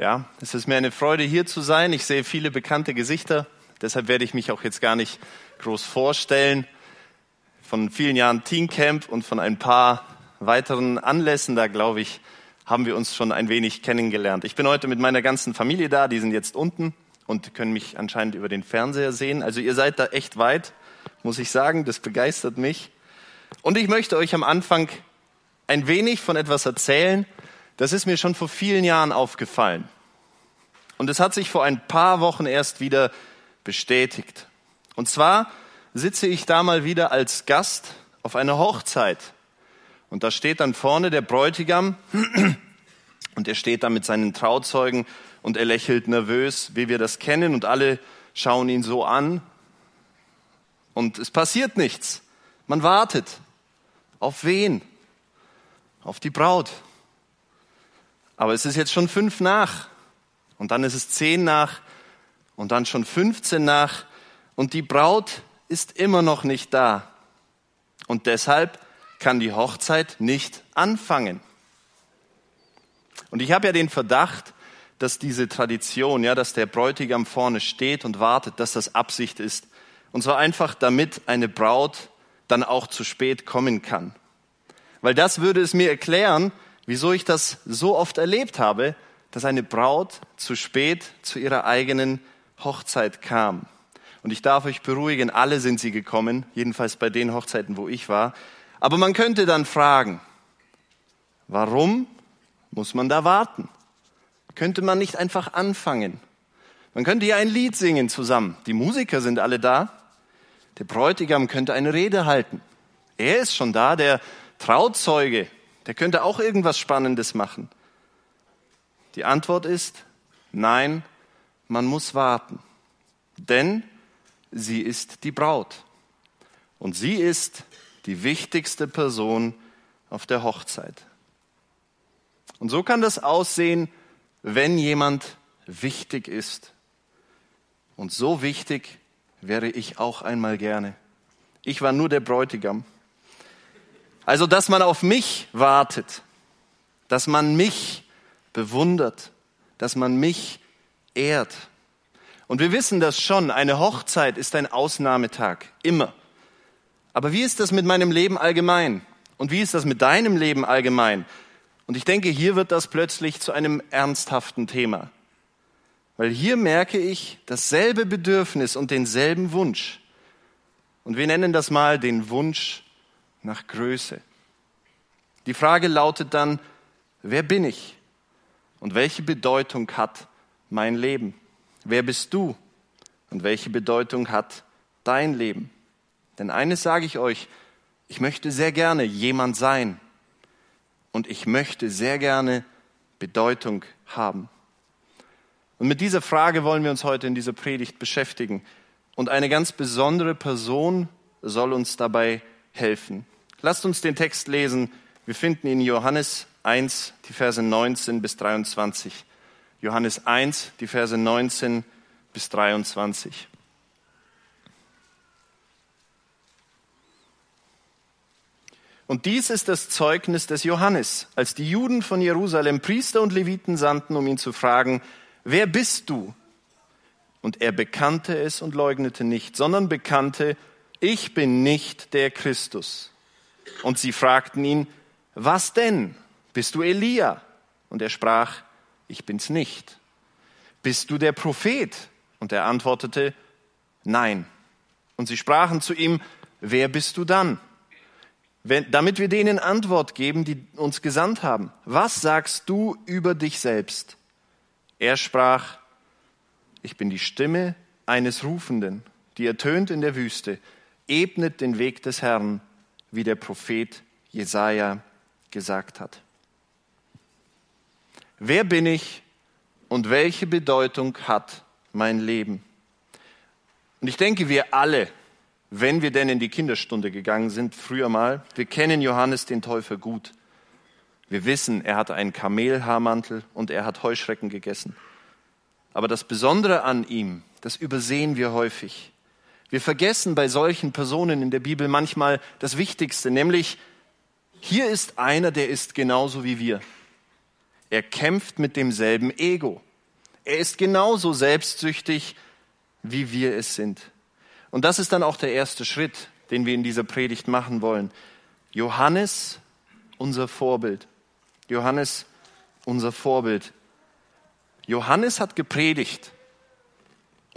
Ja, es ist mir eine Freude, hier zu sein. Ich sehe viele bekannte Gesichter. Deshalb werde ich mich auch jetzt gar nicht groß vorstellen. Von vielen Jahren Teencamp und von ein paar weiteren Anlässen, da glaube ich, haben wir uns schon ein wenig kennengelernt. Ich bin heute mit meiner ganzen Familie da. Die sind jetzt unten und können mich anscheinend über den Fernseher sehen. Also ihr seid da echt weit, muss ich sagen. Das begeistert mich. Und ich möchte euch am Anfang ein wenig von etwas erzählen, das ist mir schon vor vielen Jahren aufgefallen. Und es hat sich vor ein paar Wochen erst wieder bestätigt. Und zwar sitze ich da mal wieder als Gast auf einer Hochzeit. Und da steht dann vorne der Bräutigam und er steht da mit seinen Trauzeugen und er lächelt nervös, wie wir das kennen und alle schauen ihn so an. Und es passiert nichts. Man wartet. Auf wen? Auf die Braut. Aber es ist jetzt schon fünf nach. Und dann ist es zehn nach. Und dann schon 15 nach. Und die Braut ist immer noch nicht da. Und deshalb kann die Hochzeit nicht anfangen. Und ich habe ja den Verdacht, dass diese Tradition, ja, dass der Bräutigam vorne steht und wartet, dass das Absicht ist. Und zwar einfach, damit eine Braut dann auch zu spät kommen kann. Weil das würde es mir erklären, wieso ich das so oft erlebt habe, dass eine Braut zu spät zu ihrer eigenen Hochzeit kam. Und ich darf euch beruhigen, alle sind sie gekommen, jedenfalls bei den Hochzeiten, wo ich war. Aber man könnte dann fragen, warum muss man da warten? Könnte man nicht einfach anfangen? Man könnte ja ein Lied singen zusammen. Die Musiker sind alle da. Der Bräutigam könnte eine Rede halten. Er ist schon da, der Trauzeuge der könnte auch irgendwas Spannendes machen. Die Antwort ist, nein, man muss warten. Denn sie ist die Braut. Und sie ist die wichtigste Person auf der Hochzeit. Und so kann das aussehen, wenn jemand wichtig ist. Und so wichtig wäre ich auch einmal gerne. Ich war nur der Bräutigam. Also, dass man auf mich wartet, dass man mich bewundert, dass man mich ehrt. Und wir wissen das schon, eine Hochzeit ist ein Ausnahmetag, immer. Aber wie ist das mit meinem Leben allgemein? Und wie ist das mit deinem Leben allgemein? Und ich denke, hier wird das plötzlich zu einem ernsthaften Thema. Weil hier merke ich dasselbe Bedürfnis und denselben Wunsch. Und wir nennen das mal den Wunsch nach Größe. Die Frage lautet dann, wer bin ich und welche Bedeutung hat mein Leben? Wer bist du und welche Bedeutung hat dein Leben? Denn eines sage ich euch, ich möchte sehr gerne jemand sein und ich möchte sehr gerne Bedeutung haben. Und mit dieser Frage wollen wir uns heute in dieser Predigt beschäftigen. Und eine ganz besondere Person soll uns dabei helfen. Lasst uns den Text lesen. Wir finden in Johannes 1 die Verse 19 bis 23. Johannes 1, die Verse 19 bis 23. Und dies ist das Zeugnis des Johannes, als die Juden von Jerusalem Priester und Leviten sandten, um ihn zu fragen, wer bist du? Und er bekannte es und leugnete nicht, sondern bekannte, ich bin nicht der Christus. Und sie fragten ihn, was denn? Bist du Elia? Und er sprach, ich bin's nicht. Bist du der Prophet? Und er antwortete, nein. Und sie sprachen zu ihm, wer bist du dann? Wenn, damit wir denen Antwort geben, die uns gesandt haben. Was sagst du über dich selbst? Er sprach, ich bin die Stimme eines Rufenden, die ertönt in der Wüste, ebnet den Weg des Herrn, wie der Prophet Jesaja gesagt hat. Wer bin ich und welche Bedeutung hat mein Leben? Und ich denke, wir alle, wenn wir denn in die Kinderstunde gegangen sind, früher mal, wir kennen Johannes den Täufer gut. Wir wissen, er hatte einen Kamelhaarmantel und er hat Heuschrecken gegessen. Aber das Besondere an ihm, das übersehen wir häufig. Wir vergessen bei solchen Personen in der Bibel manchmal das Wichtigste, nämlich hier ist einer, der ist genauso wie wir. Er kämpft mit demselben Ego. Er ist genauso selbstsüchtig, wie wir es sind. Und das ist dann auch der erste Schritt, den wir in dieser Predigt machen wollen. Johannes, unser Vorbild. Johannes, unser Vorbild. Johannes hat gepredigt.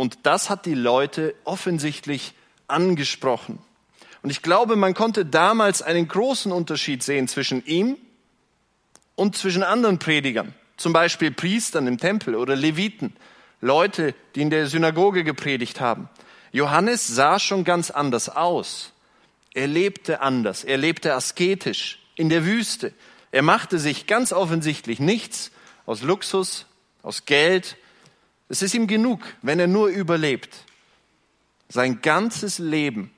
Und das hat die Leute offensichtlich angesprochen. Und ich glaube, man konnte damals einen großen Unterschied sehen zwischen ihm und zwischen anderen Predigern, zum Beispiel Priestern im Tempel oder Leviten, Leute, die in der Synagoge gepredigt haben. Johannes sah schon ganz anders aus. Er lebte anders, er lebte asketisch in der Wüste. Er machte sich ganz offensichtlich nichts aus Luxus, aus Geld. Es ist ihm genug, wenn er nur überlebt. Sein ganzes Leben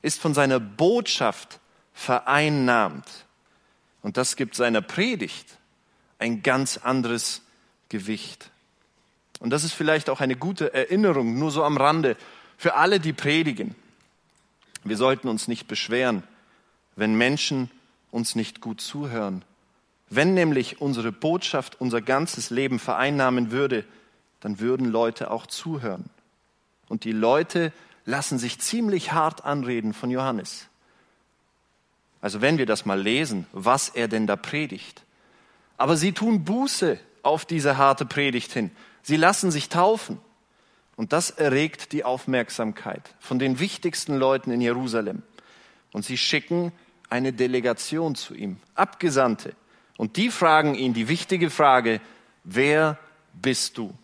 ist von seiner Botschaft vereinnahmt. Und das gibt seiner Predigt ein ganz anderes Gewicht. Und das ist vielleicht auch eine gute Erinnerung, nur so am Rande, für alle, die predigen. Wir sollten uns nicht beschweren, wenn Menschen uns nicht gut zuhören. Wenn nämlich unsere Botschaft unser ganzes Leben vereinnahmen würde, dann würden Leute auch zuhören. Und die Leute lassen sich ziemlich hart anreden von Johannes. Also wenn wir das mal lesen, was er denn da predigt. Aber sie tun Buße auf diese harte Predigt hin. Sie lassen sich taufen. Und das erregt die Aufmerksamkeit von den wichtigsten Leuten in Jerusalem. Und sie schicken eine Delegation zu ihm, Abgesandte. Und die fragen ihn die wichtige Frage, wer bist du?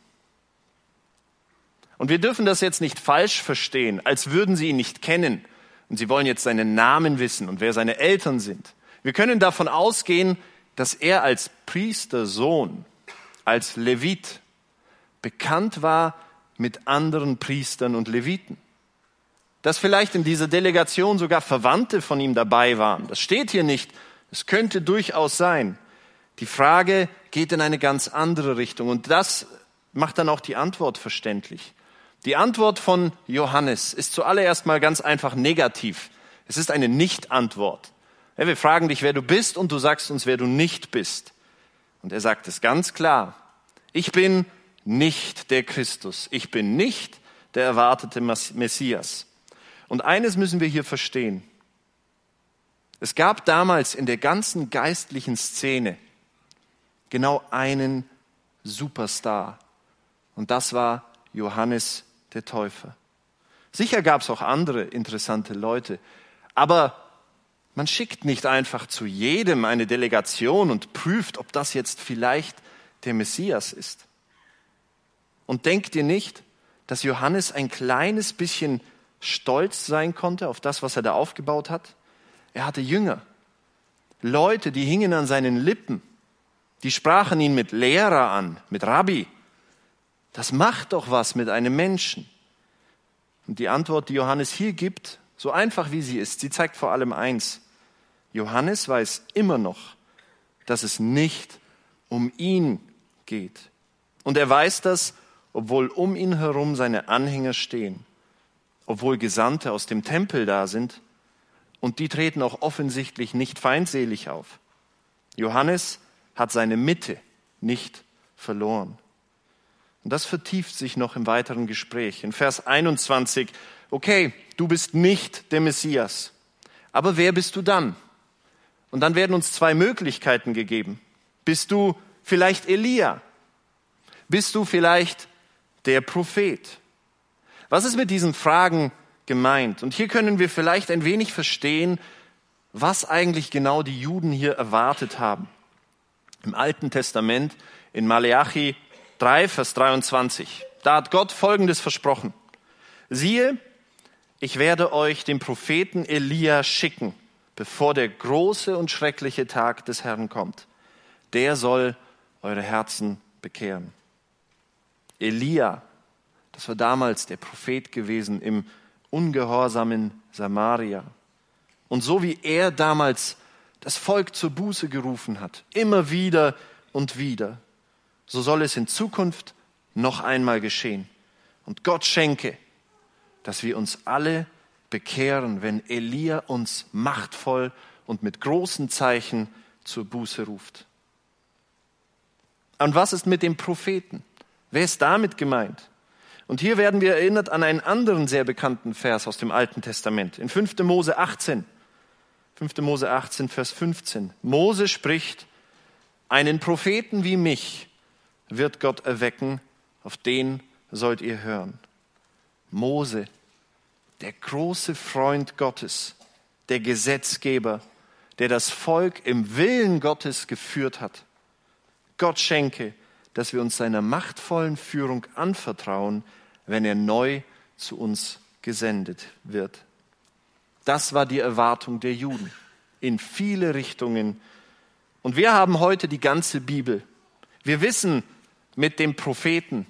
Und wir dürfen das jetzt nicht falsch verstehen, als würden sie ihn nicht kennen und sie wollen jetzt seinen Namen wissen und wer seine Eltern sind. Wir können davon ausgehen, dass er als Priestersohn, als Levit bekannt war mit anderen Priestern und Leviten. Dass vielleicht in dieser Delegation sogar Verwandte von ihm dabei waren. Das steht hier nicht. Es könnte durchaus sein. Die Frage geht in eine ganz andere Richtung und das macht dann auch die Antwort verständlich. Die Antwort von Johannes ist zuallererst mal ganz einfach negativ. Es ist eine Nicht-Antwort. Wir fragen dich, wer du bist und du sagst uns, wer du nicht bist. Und er sagt es ganz klar. Ich bin nicht der Christus. Ich bin nicht der erwartete Messias. Und eines müssen wir hier verstehen. Es gab damals in der ganzen geistlichen Szene genau einen Superstar. Und das war Johannes der Täufer. Sicher gab es auch andere interessante Leute, aber man schickt nicht einfach zu jedem eine Delegation und prüft, ob das jetzt vielleicht der Messias ist. Und denkt ihr nicht, dass Johannes ein kleines bisschen stolz sein konnte auf das, was er da aufgebaut hat? Er hatte Jünger, Leute, die hingen an seinen Lippen, die sprachen ihn mit Lehrer an, mit Rabbi. Das macht doch was mit einem Menschen. Und die Antwort, die Johannes hier gibt, so einfach wie sie ist, sie zeigt vor allem eins. Johannes weiß immer noch, dass es nicht um ihn geht. Und er weiß das, obwohl um ihn herum seine Anhänger stehen, obwohl Gesandte aus dem Tempel da sind, und die treten auch offensichtlich nicht feindselig auf. Johannes hat seine Mitte nicht verloren. Und das vertieft sich noch im weiteren Gespräch. In Vers 21, okay, du bist nicht der Messias, aber wer bist du dann? Und dann werden uns zwei Möglichkeiten gegeben. Bist du vielleicht Elia? Bist du vielleicht der Prophet. Was ist mit diesen Fragen gemeint? Und hier können wir vielleicht ein wenig verstehen, was eigentlich genau die Juden hier erwartet haben. Im Alten Testament, in Maleachi 3, Vers 23, da hat Gott Folgendes versprochen. Siehe, ich werde euch den Propheten Elia schicken, bevor der große und schreckliche Tag des Herrn kommt. Der soll eure Herzen bekehren. Elia, das war damals der Prophet gewesen im ungehorsamen Samaria. Und so wie er damals das Volk zur Buße gerufen hat, immer wieder und wieder, so soll es in Zukunft noch einmal geschehen. Und Gott schenke, dass wir uns alle bekehren, wenn Elia uns machtvoll und mit großen Zeichen zur Buße ruft. Und was ist mit dem Propheten? Wer ist damit gemeint? Und hier werden wir erinnert an einen anderen sehr bekannten Vers aus dem Alten Testament. In 5. Mose 18. 5. Mose 18, Vers 15. Mose spricht, einen Propheten wie mich wird Gott erwecken, auf den sollt ihr hören. Mose, der große Freund Gottes, der Gesetzgeber, der das Volk im Willen Gottes geführt hat. Gott schenke, dass wir uns seiner machtvollen Führung anvertrauen, wenn er neu zu uns gesendet wird. Das war die Erwartung der Juden in viele Richtungen. Und wir haben heute die ganze Bibel. Wir wissen, mit dem Propheten,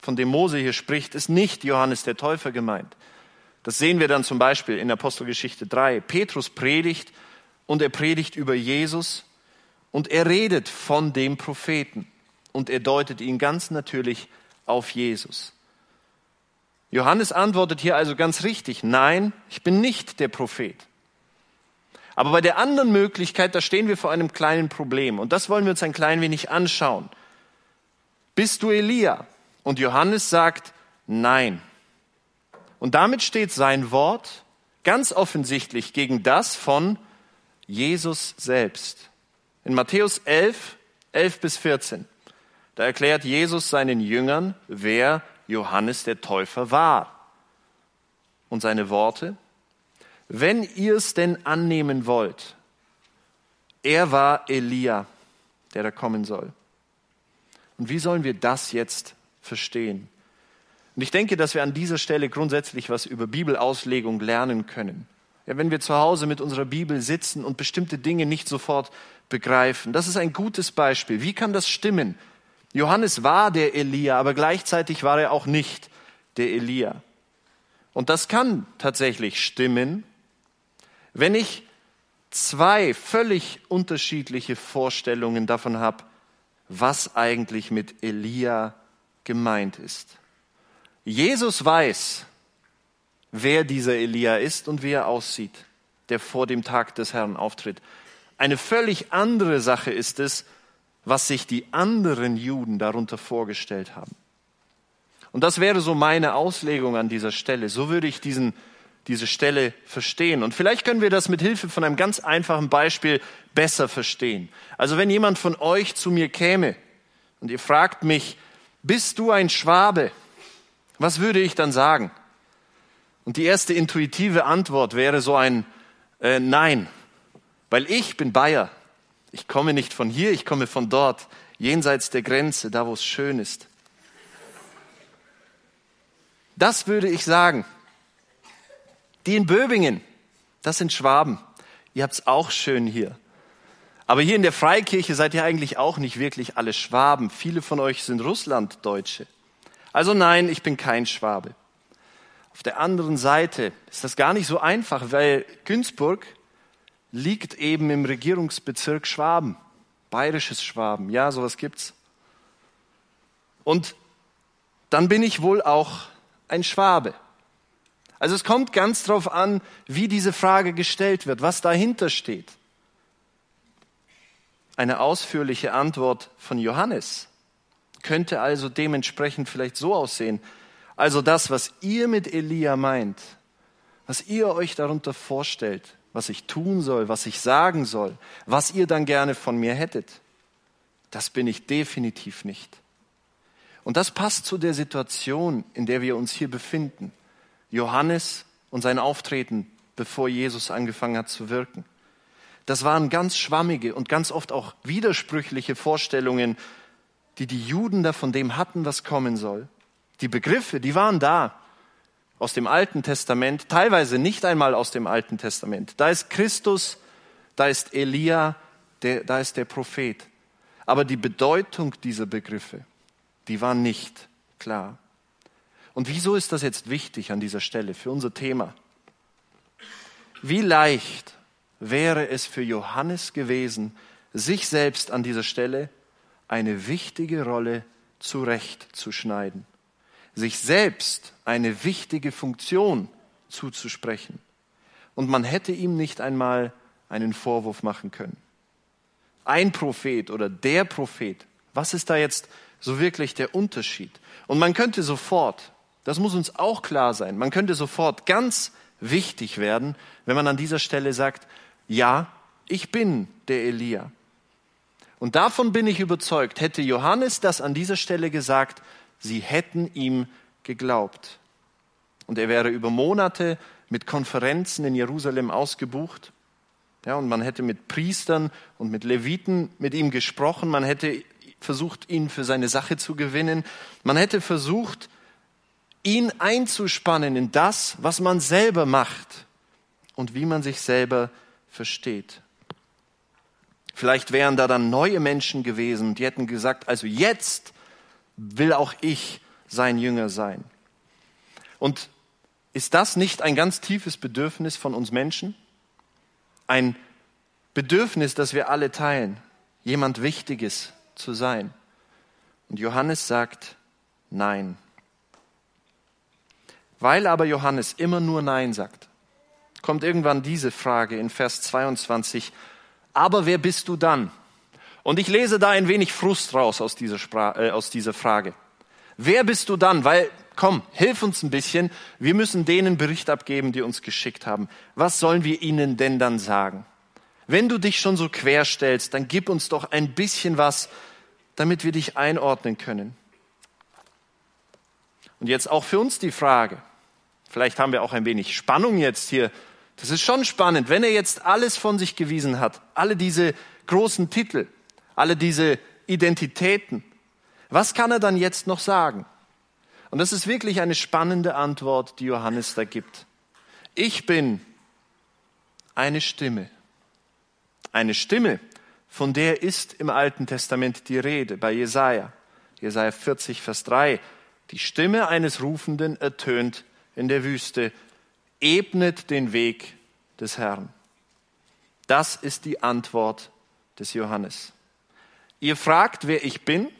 von dem Mose hier spricht, ist nicht Johannes der Täufer gemeint. Das sehen wir dann zum Beispiel in Apostelgeschichte 3. Petrus predigt und er predigt über Jesus und er redet von dem Propheten und er deutet ihn ganz natürlich auf Jesus. Johannes antwortet hier also ganz richtig, nein, ich bin nicht der Prophet. Aber bei der anderen Möglichkeit, da stehen wir vor einem kleinen Problem und das wollen wir uns ein klein wenig anschauen. Bist du Elia? Und Johannes sagt, nein. Und damit steht sein Wort ganz offensichtlich gegen das von Jesus selbst. In Matthäus 11, 11 bis 14, da erklärt Jesus seinen Jüngern, wer Johannes der Täufer war. Und seine Worte, wenn ihr es denn annehmen wollt, er war Elia, der da kommen soll. Und wie sollen wir das jetzt verstehen? Und ich denke, dass wir an dieser Stelle grundsätzlich was über Bibelauslegung lernen können. Ja, wenn wir zu Hause mit unserer Bibel sitzen und bestimmte Dinge nicht sofort begreifen, das ist ein gutes Beispiel. Wie kann das stimmen? Johannes war der Elia, aber gleichzeitig war er auch nicht der Elia. Und das kann tatsächlich stimmen, wenn ich zwei völlig unterschiedliche Vorstellungen davon habe, was eigentlich mit Elia gemeint ist. Jesus weiß, wer dieser Elia ist und wie er aussieht, der vor dem Tag des Herrn auftritt. Eine völlig andere Sache ist es, was sich die anderen Juden darunter vorgestellt haben. Und das wäre so meine Auslegung an dieser Stelle. So würde ich diesen, diese Stelle verstehen. Und vielleicht können wir das mit Hilfe von einem ganz einfachen Beispiel besser verstehen. Also wenn jemand von euch zu mir käme und ihr fragt mich, bist du ein Schwabe? Was würde ich dann sagen? Und die erste intuitive Antwort wäre so ein äh, Nein, weil ich bin Bayer. Ich komme nicht von hier, ich komme von dort, jenseits der Grenze, da wo es schön ist. Das würde ich sagen. Die in Böbingen, das sind Schwaben. Ihr habt es auch schön hier. Aber hier in der Freikirche seid ihr eigentlich auch nicht wirklich alle Schwaben. Viele von euch sind Russlanddeutsche. Also nein, ich bin kein Schwabe. Auf der anderen Seite ist das gar nicht so einfach, weil Günzburg liegt eben im Regierungsbezirk Schwaben, bayerisches Schwaben. Ja, sowas gibt's. Und dann bin ich wohl auch ein Schwabe. Also es kommt ganz darauf an, wie diese Frage gestellt wird, was dahinter steht. Eine ausführliche Antwort von Johannes könnte also dementsprechend vielleicht so aussehen. Also das, was ihr mit Elia meint, was ihr euch darunter vorstellt, was ich tun soll, was ich sagen soll, was ihr dann gerne von mir hättet, das bin ich definitiv nicht. Und das passt zu der Situation, in der wir uns hier befinden. Johannes und sein Auftreten, bevor Jesus angefangen hat zu wirken. Das waren ganz schwammige und ganz oft auch widersprüchliche Vorstellungen, die die Juden da von dem hatten, was kommen soll. Die Begriffe, die waren da aus dem Alten Testament, teilweise nicht einmal aus dem Alten Testament. Da ist Christus, da ist Elia, der, da ist der Prophet. Aber die Bedeutung dieser Begriffe, die war nicht klar. Und wieso ist das jetzt wichtig an dieser Stelle für unser Thema? Wie leicht wäre es für Johannes gewesen, sich selbst an dieser Stelle eine wichtige Rolle zurechtzuschneiden, sich selbst eine wichtige Funktion zuzusprechen. Und man hätte ihm nicht einmal einen Vorwurf machen können. Ein Prophet oder der Prophet Was ist da jetzt so wirklich der Unterschied? Und man könnte sofort, das muss uns auch klar sein, man könnte sofort ganz wichtig werden, wenn man an dieser Stelle sagt, ja, ich bin der Elia. Und davon bin ich überzeugt, hätte Johannes das an dieser Stelle gesagt, sie hätten ihm geglaubt. Und er wäre über Monate mit Konferenzen in Jerusalem ausgebucht. Ja, und man hätte mit Priestern und mit Leviten mit ihm gesprochen. Man hätte versucht, ihn für seine Sache zu gewinnen. Man hätte versucht, ihn einzuspannen in das, was man selber macht und wie man sich selber versteht. Vielleicht wären da dann neue Menschen gewesen, die hätten gesagt, also jetzt will auch ich sein Jünger sein. Und ist das nicht ein ganz tiefes Bedürfnis von uns Menschen? Ein Bedürfnis, das wir alle teilen, jemand Wichtiges zu sein. Und Johannes sagt Nein. Weil aber Johannes immer nur Nein sagt, kommt irgendwann diese Frage in Vers 22, aber wer bist du dann? Und ich lese da ein wenig Frust raus aus dieser, Spra äh, aus dieser Frage. Wer bist du dann? Weil, komm, hilf uns ein bisschen. Wir müssen denen Bericht abgeben, die uns geschickt haben. Was sollen wir ihnen denn dann sagen? Wenn du dich schon so quer stellst, dann gib uns doch ein bisschen was, damit wir dich einordnen können. Und jetzt auch für uns die Frage. Vielleicht haben wir auch ein wenig Spannung jetzt hier das ist schon spannend, wenn er jetzt alles von sich gewiesen hat, alle diese großen Titel, alle diese Identitäten, was kann er dann jetzt noch sagen? Und das ist wirklich eine spannende Antwort, die Johannes da gibt. Ich bin eine Stimme. Eine Stimme, von der ist im Alten Testament die Rede, bei Jesaja. Jesaja 40, Vers 3. Die Stimme eines Rufenden ertönt in der Wüste ebnet den Weg des Herrn. Das ist die Antwort des Johannes. Ihr fragt, wer ich bin?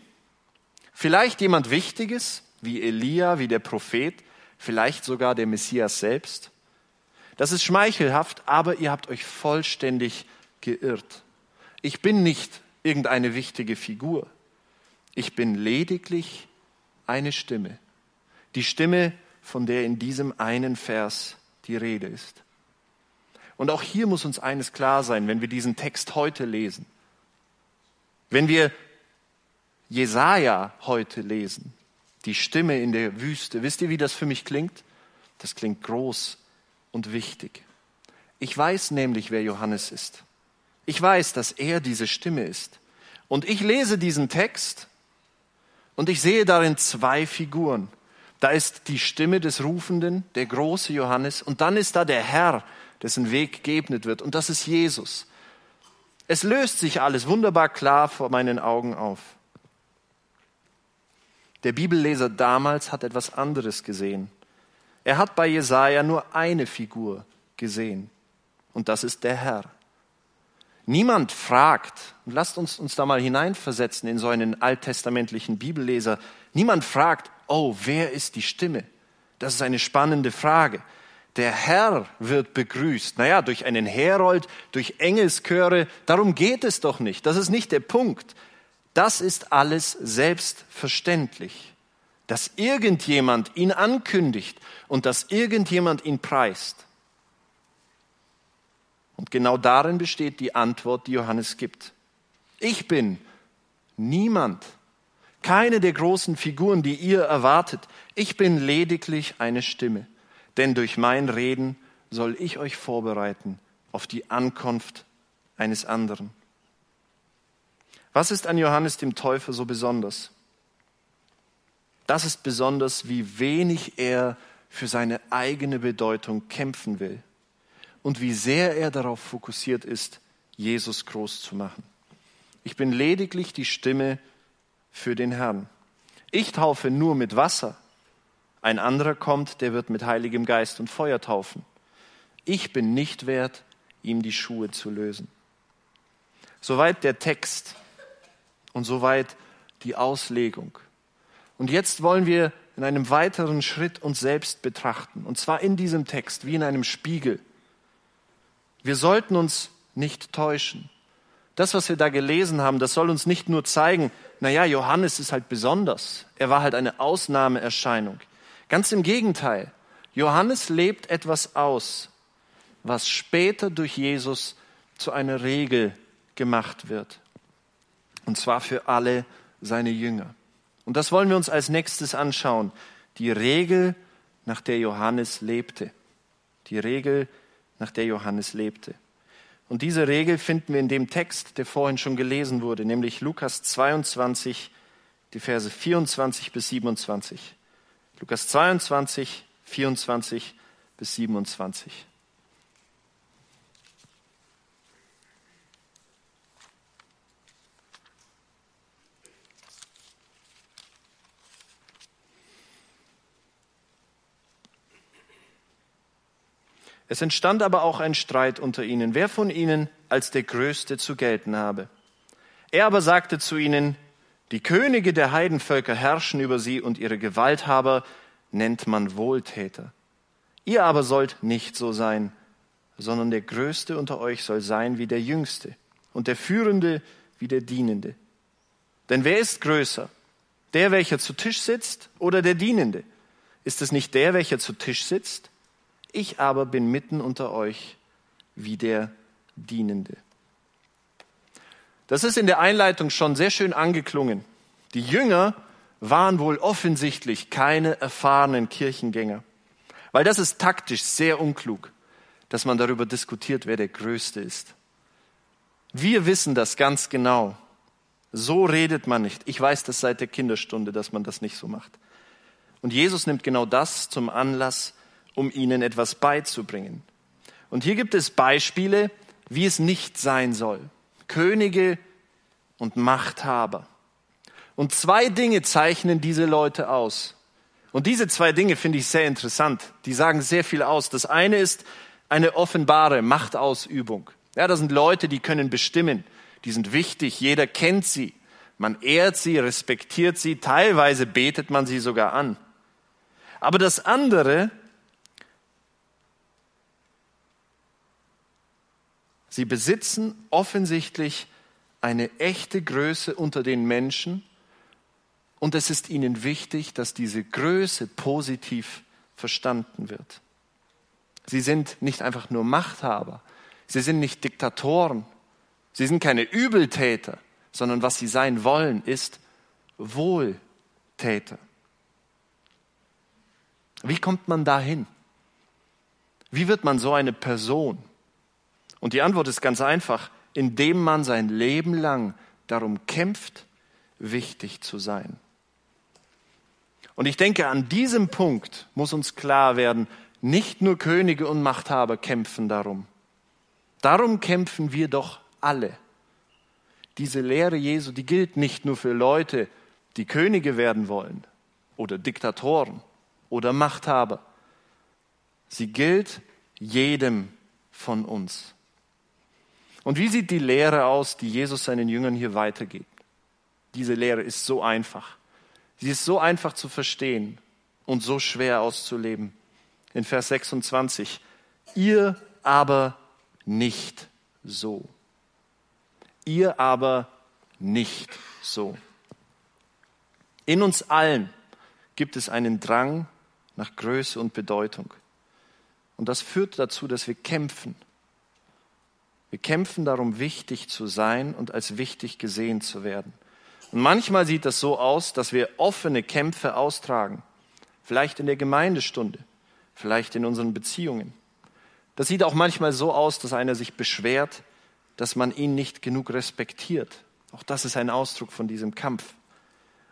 Vielleicht jemand Wichtiges, wie Elia, wie der Prophet, vielleicht sogar der Messias selbst? Das ist schmeichelhaft, aber ihr habt euch vollständig geirrt. Ich bin nicht irgendeine wichtige Figur. Ich bin lediglich eine Stimme. Die Stimme, von der in diesem einen Vers die Rede ist. Und auch hier muss uns eines klar sein, wenn wir diesen Text heute lesen. Wenn wir Jesaja heute lesen, die Stimme in der Wüste, wisst ihr, wie das für mich klingt? Das klingt groß und wichtig. Ich weiß nämlich, wer Johannes ist. Ich weiß, dass er diese Stimme ist. Und ich lese diesen Text und ich sehe darin zwei Figuren. Da ist die Stimme des Rufenden, der große Johannes, und dann ist da der Herr, dessen Weg geebnet wird, und das ist Jesus. Es löst sich alles wunderbar klar vor meinen Augen auf. Der Bibelleser damals hat etwas anderes gesehen. Er hat bei Jesaja nur eine Figur gesehen, und das ist der Herr. Niemand fragt, und lasst uns uns da mal hineinversetzen in so einen alttestamentlichen Bibelleser, niemand fragt, oh, wer ist die Stimme? Das ist eine spannende Frage. Der Herr wird begrüßt. Naja, durch einen Herold, durch Engelschöre. Darum geht es doch nicht. Das ist nicht der Punkt. Das ist alles selbstverständlich. Dass irgendjemand ihn ankündigt und dass irgendjemand ihn preist. Und genau darin besteht die Antwort, die Johannes gibt. Ich bin niemand keine der großen Figuren, die ihr erwartet. Ich bin lediglich eine Stimme, denn durch mein Reden soll ich euch vorbereiten auf die Ankunft eines anderen. Was ist an Johannes dem Täufer so besonders? Das ist besonders, wie wenig er für seine eigene Bedeutung kämpfen will und wie sehr er darauf fokussiert ist, Jesus groß zu machen. Ich bin lediglich die Stimme, für den Herrn. Ich taufe nur mit Wasser. Ein anderer kommt, der wird mit Heiligem Geist und Feuer taufen. Ich bin nicht wert, ihm die Schuhe zu lösen. Soweit der Text und soweit die Auslegung. Und jetzt wollen wir in einem weiteren Schritt uns selbst betrachten, und zwar in diesem Text wie in einem Spiegel. Wir sollten uns nicht täuschen. Das, was wir da gelesen haben, das soll uns nicht nur zeigen, naja, Johannes ist halt besonders. Er war halt eine Ausnahmeerscheinung. Ganz im Gegenteil. Johannes lebt etwas aus, was später durch Jesus zu einer Regel gemacht wird. Und zwar für alle seine Jünger. Und das wollen wir uns als nächstes anschauen. Die Regel, nach der Johannes lebte. Die Regel, nach der Johannes lebte. Und diese Regel finden wir in dem Text, der vorhin schon gelesen wurde, nämlich Lukas 22, die Verse 24 bis 27. Lukas 22, 24 bis 27. Es entstand aber auch ein Streit unter ihnen, wer von ihnen als der Größte zu gelten habe. Er aber sagte zu ihnen, die Könige der Heidenvölker herrschen über sie und ihre Gewalthaber nennt man Wohltäter. Ihr aber sollt nicht so sein, sondern der Größte unter euch soll sein wie der Jüngste und der Führende wie der Dienende. Denn wer ist größer? Der, welcher zu Tisch sitzt oder der Dienende? Ist es nicht der, welcher zu Tisch sitzt? Ich aber bin mitten unter euch wie der Dienende. Das ist in der Einleitung schon sehr schön angeklungen. Die Jünger waren wohl offensichtlich keine erfahrenen Kirchengänger, weil das ist taktisch sehr unklug, dass man darüber diskutiert, wer der Größte ist. Wir wissen das ganz genau. So redet man nicht. Ich weiß das seit der Kinderstunde, dass man das nicht so macht. Und Jesus nimmt genau das zum Anlass, um ihnen etwas beizubringen. Und hier gibt es Beispiele, wie es nicht sein soll. Könige und Machthaber. Und zwei Dinge zeichnen diese Leute aus. Und diese zwei Dinge finde ich sehr interessant. Die sagen sehr viel aus. Das eine ist eine offenbare Machtausübung. Ja, das sind Leute, die können bestimmen. Die sind wichtig. Jeder kennt sie. Man ehrt sie, respektiert sie. Teilweise betet man sie sogar an. Aber das andere Sie besitzen offensichtlich eine echte Größe unter den Menschen und es ist ihnen wichtig, dass diese Größe positiv verstanden wird. Sie sind nicht einfach nur Machthaber, sie sind nicht Diktatoren, sie sind keine Übeltäter, sondern was sie sein wollen, ist Wohltäter. Wie kommt man dahin? Wie wird man so eine Person? Und die Antwort ist ganz einfach, indem man sein Leben lang darum kämpft, wichtig zu sein. Und ich denke, an diesem Punkt muss uns klar werden, nicht nur Könige und Machthaber kämpfen darum. Darum kämpfen wir doch alle. Diese Lehre Jesu, die gilt nicht nur für Leute, die Könige werden wollen oder Diktatoren oder Machthaber. Sie gilt jedem von uns. Und wie sieht die Lehre aus, die Jesus seinen Jüngern hier weitergibt? Diese Lehre ist so einfach. Sie ist so einfach zu verstehen und so schwer auszuleben. In Vers 26. Ihr aber nicht so. Ihr aber nicht so. In uns allen gibt es einen Drang nach Größe und Bedeutung. Und das führt dazu, dass wir kämpfen wir kämpfen darum, wichtig zu sein und als wichtig gesehen zu werden. Und manchmal sieht das so aus, dass wir offene Kämpfe austragen. Vielleicht in der Gemeindestunde, vielleicht in unseren Beziehungen. Das sieht auch manchmal so aus, dass einer sich beschwert, dass man ihn nicht genug respektiert. Auch das ist ein Ausdruck von diesem Kampf.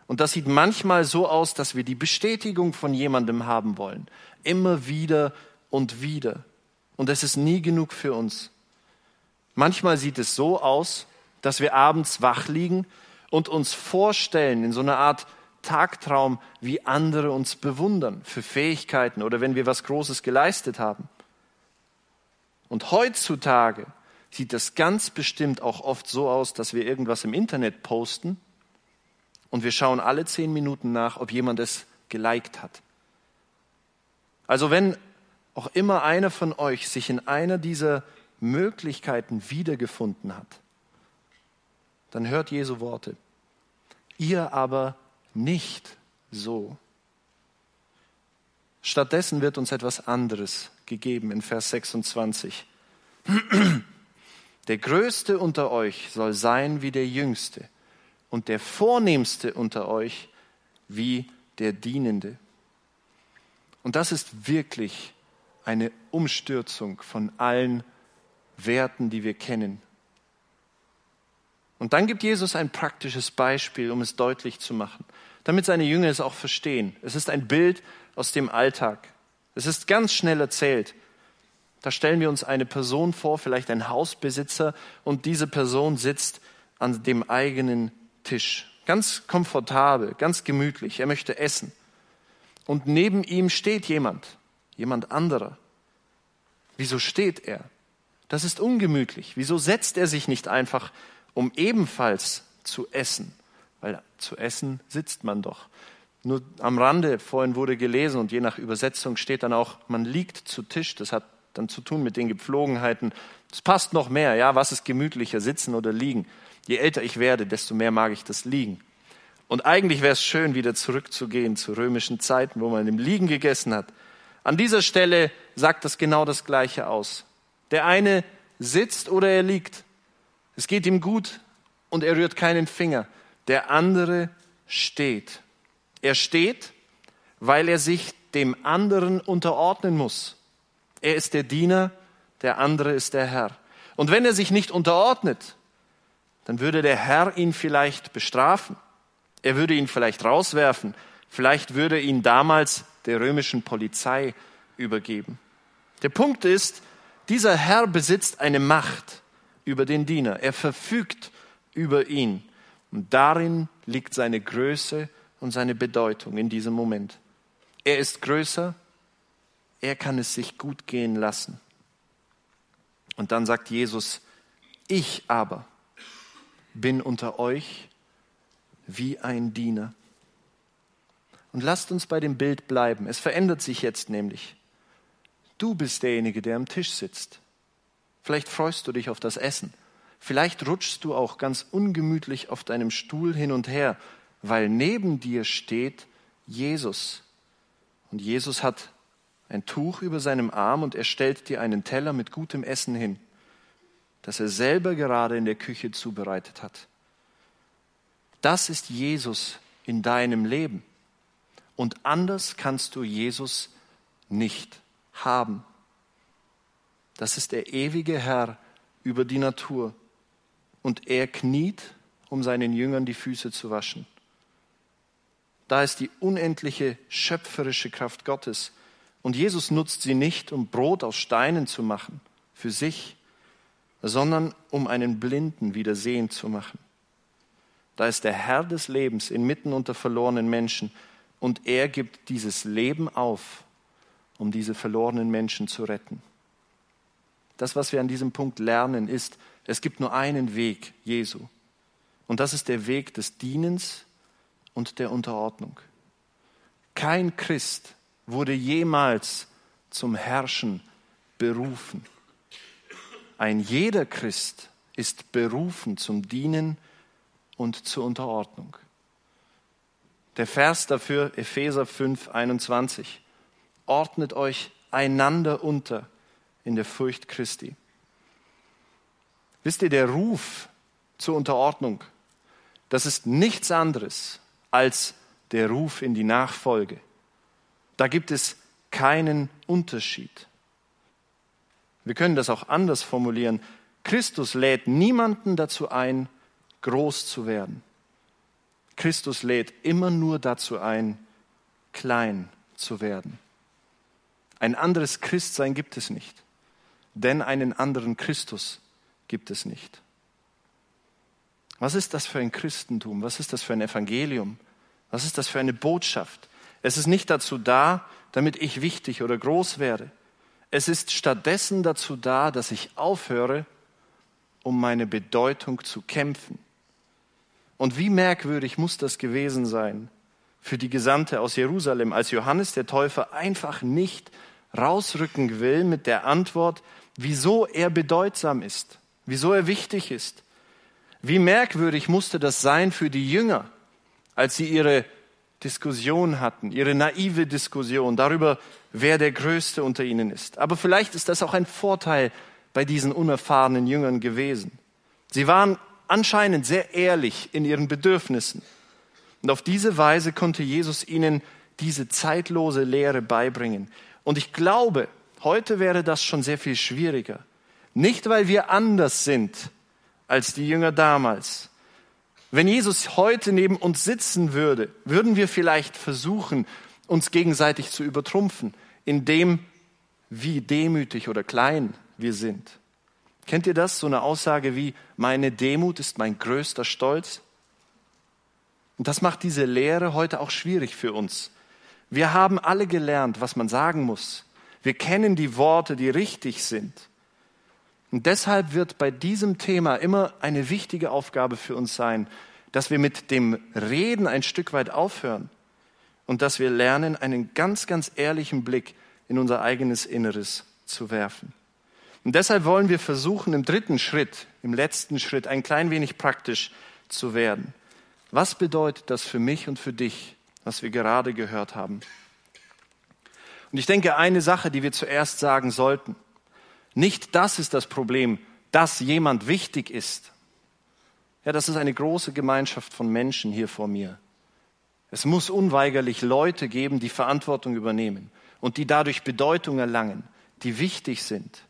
Und das sieht manchmal so aus, dass wir die Bestätigung von jemandem haben wollen. Immer wieder und wieder. Und es ist nie genug für uns. Manchmal sieht es so aus, dass wir abends wach liegen und uns vorstellen in so einer Art Tagtraum, wie andere uns bewundern für Fähigkeiten oder wenn wir was Großes geleistet haben. Und heutzutage sieht das ganz bestimmt auch oft so aus, dass wir irgendwas im Internet posten und wir schauen alle zehn Minuten nach, ob jemand es geliked hat. Also wenn auch immer einer von euch sich in einer dieser Möglichkeiten wiedergefunden hat, dann hört Jesu Worte. ihr aber nicht so. Stattdessen wird uns etwas anderes gegeben in Vers 26. Der Größte unter euch soll sein wie der Jüngste und der Vornehmste unter euch wie der Dienende. Und das ist wirklich eine Umstürzung von allen Werten, die wir kennen. Und dann gibt Jesus ein praktisches Beispiel, um es deutlich zu machen, damit seine Jünger es auch verstehen. Es ist ein Bild aus dem Alltag. Es ist ganz schnell erzählt. Da stellen wir uns eine Person vor, vielleicht ein Hausbesitzer, und diese Person sitzt an dem eigenen Tisch. Ganz komfortabel, ganz gemütlich. Er möchte essen. Und neben ihm steht jemand, jemand anderer. Wieso steht er? Das ist ungemütlich. Wieso setzt er sich nicht einfach, um ebenfalls zu essen? Weil zu essen sitzt man doch. Nur am Rande, vorhin wurde gelesen und je nach Übersetzung steht dann auch, man liegt zu Tisch. Das hat dann zu tun mit den Gepflogenheiten. Es passt noch mehr, ja, was ist gemütlicher, sitzen oder liegen? Je älter ich werde, desto mehr mag ich das Liegen. Und eigentlich wäre es schön, wieder zurückzugehen zu römischen Zeiten, wo man im Liegen gegessen hat. An dieser Stelle sagt das genau das Gleiche aus. Der eine sitzt oder er liegt. Es geht ihm gut und er rührt keinen Finger. Der andere steht. Er steht, weil er sich dem anderen unterordnen muss. Er ist der Diener, der andere ist der Herr. Und wenn er sich nicht unterordnet, dann würde der Herr ihn vielleicht bestrafen. Er würde ihn vielleicht rauswerfen. Vielleicht würde ihn damals der römischen Polizei übergeben. Der Punkt ist, dieser Herr besitzt eine Macht über den Diener. Er verfügt über ihn. Und darin liegt seine Größe und seine Bedeutung in diesem Moment. Er ist größer, er kann es sich gut gehen lassen. Und dann sagt Jesus, ich aber bin unter euch wie ein Diener. Und lasst uns bei dem Bild bleiben. Es verändert sich jetzt nämlich. Du bist derjenige, der am Tisch sitzt. Vielleicht freust du dich auf das Essen. Vielleicht rutschst du auch ganz ungemütlich auf deinem Stuhl hin und her, weil neben dir steht Jesus. Und Jesus hat ein Tuch über seinem Arm und er stellt dir einen Teller mit gutem Essen hin, das er selber gerade in der Küche zubereitet hat. Das ist Jesus in deinem Leben. Und anders kannst du Jesus nicht haben. Das ist der ewige Herr über die Natur. Und er kniet, um seinen Jüngern die Füße zu waschen. Da ist die unendliche schöpferische Kraft Gottes. Und Jesus nutzt sie nicht, um Brot aus Steinen zu machen, für sich, sondern um einen Blinden wieder sehend zu machen. Da ist der Herr des Lebens inmitten unter verlorenen Menschen und er gibt dieses Leben auf, um diese verlorenen Menschen zu retten. Das, was wir an diesem Punkt lernen, ist, es gibt nur einen Weg, Jesu. Und das ist der Weg des Dienens und der Unterordnung. Kein Christ wurde jemals zum Herrschen berufen. Ein jeder Christ ist berufen zum Dienen und zur Unterordnung. Der Vers dafür, Epheser 5, 21. Ordnet euch einander unter in der Furcht Christi. Wisst ihr, der Ruf zur Unterordnung, das ist nichts anderes als der Ruf in die Nachfolge. Da gibt es keinen Unterschied. Wir können das auch anders formulieren. Christus lädt niemanden dazu ein, groß zu werden. Christus lädt immer nur dazu ein, klein zu werden. Ein anderes Christsein gibt es nicht, denn einen anderen Christus gibt es nicht. Was ist das für ein Christentum? Was ist das für ein Evangelium? Was ist das für eine Botschaft? Es ist nicht dazu da, damit ich wichtig oder groß werde. Es ist stattdessen dazu da, dass ich aufhöre, um meine Bedeutung zu kämpfen, und wie merkwürdig muss das gewesen sein für die Gesandte aus Jerusalem, als Johannes der Täufer einfach nicht rausrücken will mit der Antwort, wieso er bedeutsam ist, wieso er wichtig ist. Wie merkwürdig musste das sein für die Jünger, als sie ihre Diskussion hatten, ihre naive Diskussion darüber, wer der Größte unter ihnen ist. Aber vielleicht ist das auch ein Vorteil bei diesen unerfahrenen Jüngern gewesen. Sie waren anscheinend sehr ehrlich in ihren Bedürfnissen. Und auf diese Weise konnte Jesus ihnen diese zeitlose Lehre beibringen. Und ich glaube, heute wäre das schon sehr viel schwieriger. Nicht, weil wir anders sind als die Jünger damals. Wenn Jesus heute neben uns sitzen würde, würden wir vielleicht versuchen, uns gegenseitig zu übertrumpfen, in dem, wie demütig oder klein wir sind. Kennt ihr das? So eine Aussage wie, meine Demut ist mein größter Stolz? Und das macht diese Lehre heute auch schwierig für uns. Wir haben alle gelernt, was man sagen muss. Wir kennen die Worte, die richtig sind. Und deshalb wird bei diesem Thema immer eine wichtige Aufgabe für uns sein, dass wir mit dem Reden ein Stück weit aufhören und dass wir lernen, einen ganz, ganz ehrlichen Blick in unser eigenes Inneres zu werfen. Und deshalb wollen wir versuchen, im dritten Schritt, im letzten Schritt, ein klein wenig praktisch zu werden. Was bedeutet das für mich und für dich, was wir gerade gehört haben? Und ich denke, eine Sache, die wir zuerst sagen sollten, nicht das ist das Problem, dass jemand wichtig ist. Ja, das ist eine große Gemeinschaft von Menschen hier vor mir. Es muss unweigerlich Leute geben, die Verantwortung übernehmen und die dadurch Bedeutung erlangen, die wichtig sind.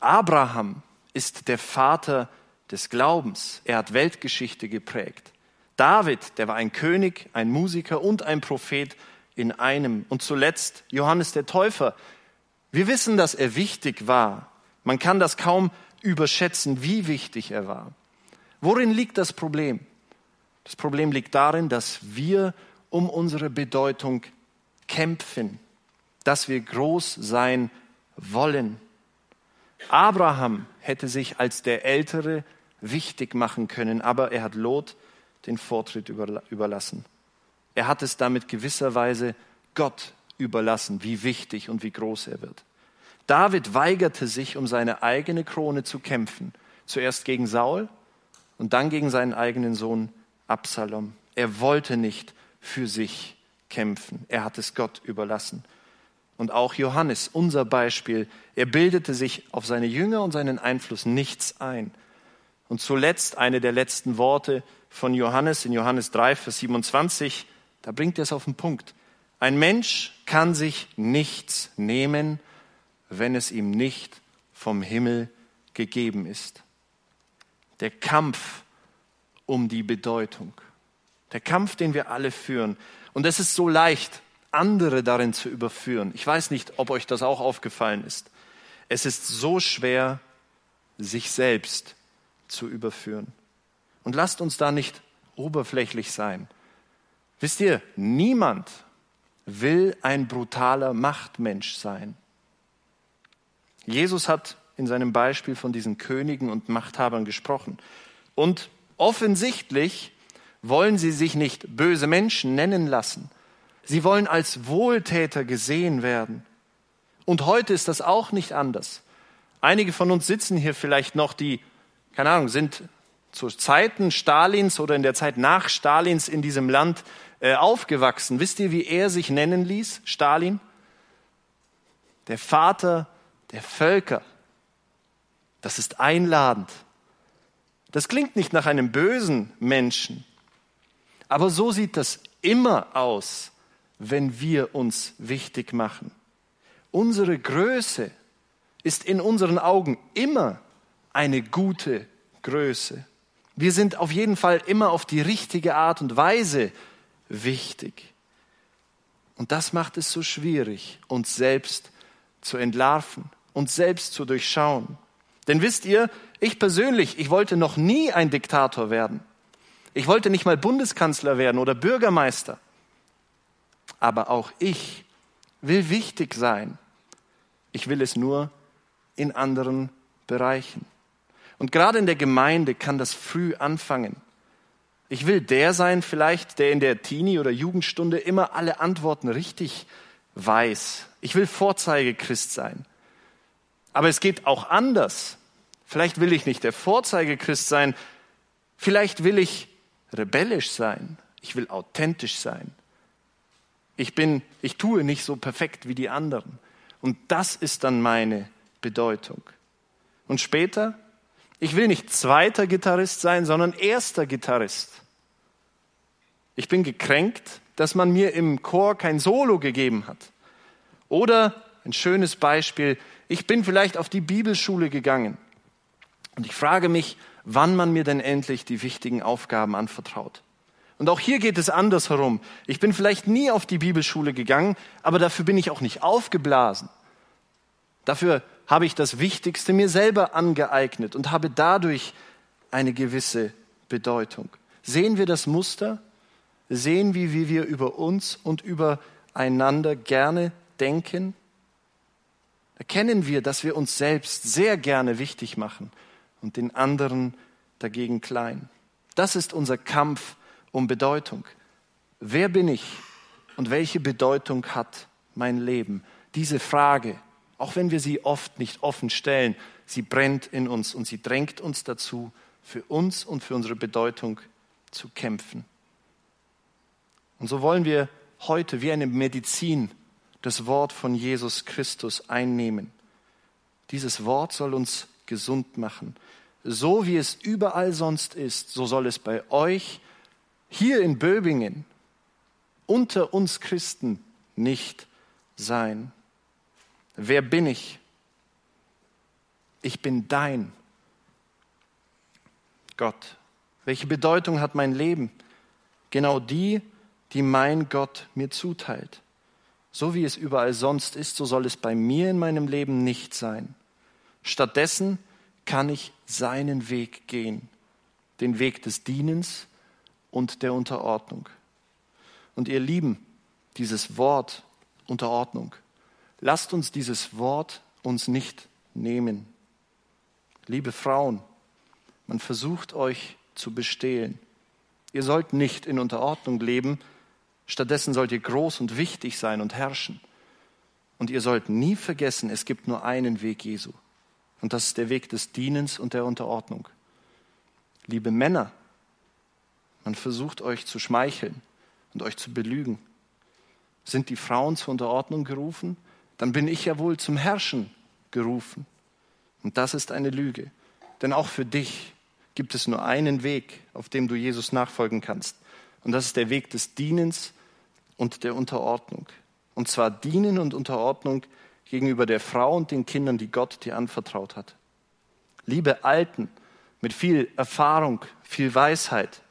Abraham ist der Vater des Glaubens. Er hat Weltgeschichte geprägt. David, der war ein König, ein Musiker und ein Prophet in einem. Und zuletzt Johannes der Täufer. Wir wissen, dass er wichtig war. Man kann das kaum überschätzen, wie wichtig er war. Worin liegt das Problem? Das Problem liegt darin, dass wir um unsere Bedeutung kämpfen, dass wir groß sein wollen. Abraham hätte sich als der Ältere wichtig machen können, aber er hat Lot den Vortritt überlassen. Er hat es damit gewisserweise Gott überlassen, wie wichtig und wie groß er wird. David weigerte sich, um seine eigene Krone zu kämpfen. Zuerst gegen Saul und dann gegen seinen eigenen Sohn Absalom. Er wollte nicht für sich kämpfen. Er hat es Gott überlassen. Und auch Johannes, unser Beispiel, er bildete sich auf seine Jünger und seinen Einfluss nichts ein. Und zuletzt eine der letzten Worte von Johannes in Johannes 3, Vers 27, da bringt er es auf den Punkt. Ein Mensch kann sich nichts nehmen, wenn es ihm nicht vom Himmel gegeben ist. Der Kampf um die Bedeutung. Der Kampf, den wir alle führen. Und es ist so leicht, andere darin zu überführen. Ich weiß nicht, ob euch das auch aufgefallen ist. Es ist so schwer, sich selbst zu überführen. Und lasst uns da nicht oberflächlich sein. Wisst ihr, niemand will ein brutaler Machtmensch sein. Jesus hat in seinem Beispiel von diesen Königen und Machthabern gesprochen. Und offensichtlich wollen sie sich nicht böse Menschen nennen lassen, Sie wollen als Wohltäter gesehen werden. Und heute ist das auch nicht anders. Einige von uns sitzen hier vielleicht noch, die, keine Ahnung, sind zu Zeiten Stalins oder in der Zeit nach Stalins in diesem Land äh, aufgewachsen. Wisst ihr, wie er sich nennen ließ, Stalin? Der Vater der Völker. Das ist einladend. Das klingt nicht nach einem bösen Menschen. Aber so sieht das immer aus wenn wir uns wichtig machen. Unsere Größe ist in unseren Augen immer eine gute Größe. Wir sind auf jeden Fall immer auf die richtige Art und Weise wichtig. Und das macht es so schwierig, uns selbst zu entlarven, uns selbst zu durchschauen. Denn wisst ihr, ich persönlich, ich wollte noch nie ein Diktator werden. Ich wollte nicht mal Bundeskanzler werden oder Bürgermeister aber auch ich will wichtig sein. Ich will es nur in anderen Bereichen. Und gerade in der Gemeinde kann das früh anfangen. Ich will der sein vielleicht, der in der Teenie- oder Jugendstunde immer alle Antworten richtig weiß. Ich will Vorzeigechrist sein. Aber es geht auch anders. Vielleicht will ich nicht der Vorzeigechrist sein. Vielleicht will ich rebellisch sein. Ich will authentisch sein. Ich bin, ich tue nicht so perfekt wie die anderen. Und das ist dann meine Bedeutung. Und später, ich will nicht zweiter Gitarrist sein, sondern erster Gitarrist. Ich bin gekränkt, dass man mir im Chor kein Solo gegeben hat. Oder ein schönes Beispiel, ich bin vielleicht auf die Bibelschule gegangen und ich frage mich, wann man mir denn endlich die wichtigen Aufgaben anvertraut. Und auch hier geht es andersherum. Ich bin vielleicht nie auf die Bibelschule gegangen, aber dafür bin ich auch nicht aufgeblasen. Dafür habe ich das Wichtigste mir selber angeeignet und habe dadurch eine gewisse Bedeutung. Sehen wir das Muster? Sehen wir, wie wir über uns und übereinander gerne denken? Erkennen wir, dass wir uns selbst sehr gerne wichtig machen und den anderen dagegen klein. Das ist unser Kampf um Bedeutung. Wer bin ich und welche Bedeutung hat mein Leben? Diese Frage, auch wenn wir sie oft nicht offen stellen, sie brennt in uns und sie drängt uns dazu, für uns und für unsere Bedeutung zu kämpfen. Und so wollen wir heute wie eine Medizin das Wort von Jesus Christus einnehmen. Dieses Wort soll uns gesund machen. So wie es überall sonst ist, so soll es bei euch hier in Böbingen unter uns Christen nicht sein. Wer bin ich? Ich bin dein Gott. Welche Bedeutung hat mein Leben? Genau die, die mein Gott mir zuteilt. So wie es überall sonst ist, so soll es bei mir in meinem Leben nicht sein. Stattdessen kann ich seinen Weg gehen, den Weg des Dienens und der Unterordnung. Und ihr Lieben, dieses Wort Unterordnung, lasst uns dieses Wort uns nicht nehmen. Liebe Frauen, man versucht euch zu bestehlen. Ihr sollt nicht in Unterordnung leben, Stattdessen sollt ihr groß und wichtig sein und herrschen. Und ihr sollt nie vergessen, es gibt nur einen Weg Jesu. Und das ist der Weg des Dienens und der Unterordnung. Liebe Männer, man versucht euch zu schmeicheln und euch zu belügen. Sind die Frauen zur Unterordnung gerufen? Dann bin ich ja wohl zum Herrschen gerufen. Und das ist eine Lüge. Denn auch für dich gibt es nur einen Weg, auf dem du Jesus nachfolgen kannst. Und das ist der Weg des Dienens und der Unterordnung. Und zwar Dienen und Unterordnung gegenüber der Frau und den Kindern, die Gott dir anvertraut hat. Liebe Alten mit viel Erfahrung, viel Weisheit.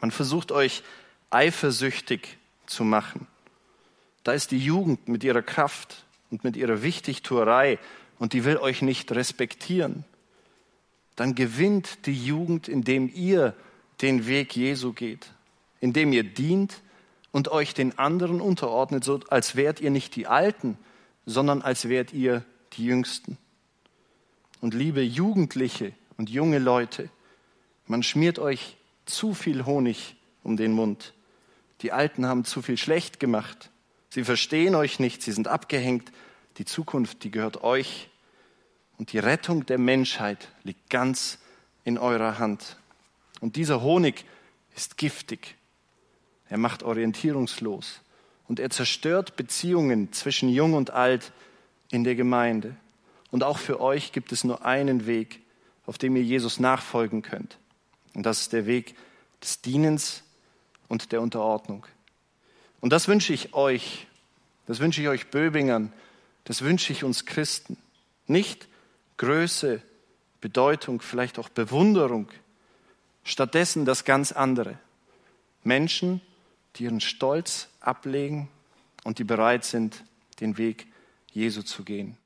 Man versucht euch eifersüchtig zu machen. Da ist die Jugend mit ihrer Kraft und mit ihrer Wichtigtuerei und die will euch nicht respektieren. Dann gewinnt die Jugend, indem ihr den Weg Jesu geht, indem ihr dient und euch den anderen unterordnet, so als wärt ihr nicht die Alten, sondern als wärt ihr die Jüngsten. Und liebe Jugendliche und junge Leute, man schmiert euch zu viel Honig um den Mund. Die Alten haben zu viel schlecht gemacht. Sie verstehen euch nicht, sie sind abgehängt. Die Zukunft, die gehört euch. Und die Rettung der Menschheit liegt ganz in eurer Hand. Und dieser Honig ist giftig. Er macht orientierungslos und er zerstört Beziehungen zwischen Jung und Alt in der Gemeinde. Und auch für euch gibt es nur einen Weg, auf dem ihr Jesus nachfolgen könnt. Und das ist der Weg des Dienens und der Unterordnung. Und das wünsche ich euch, das wünsche ich euch Böbingern, das wünsche ich uns Christen. Nicht Größe, Bedeutung, vielleicht auch Bewunderung, Stattdessen das ganz andere. Menschen, die ihren Stolz ablegen und die bereit sind, den Weg Jesu zu gehen.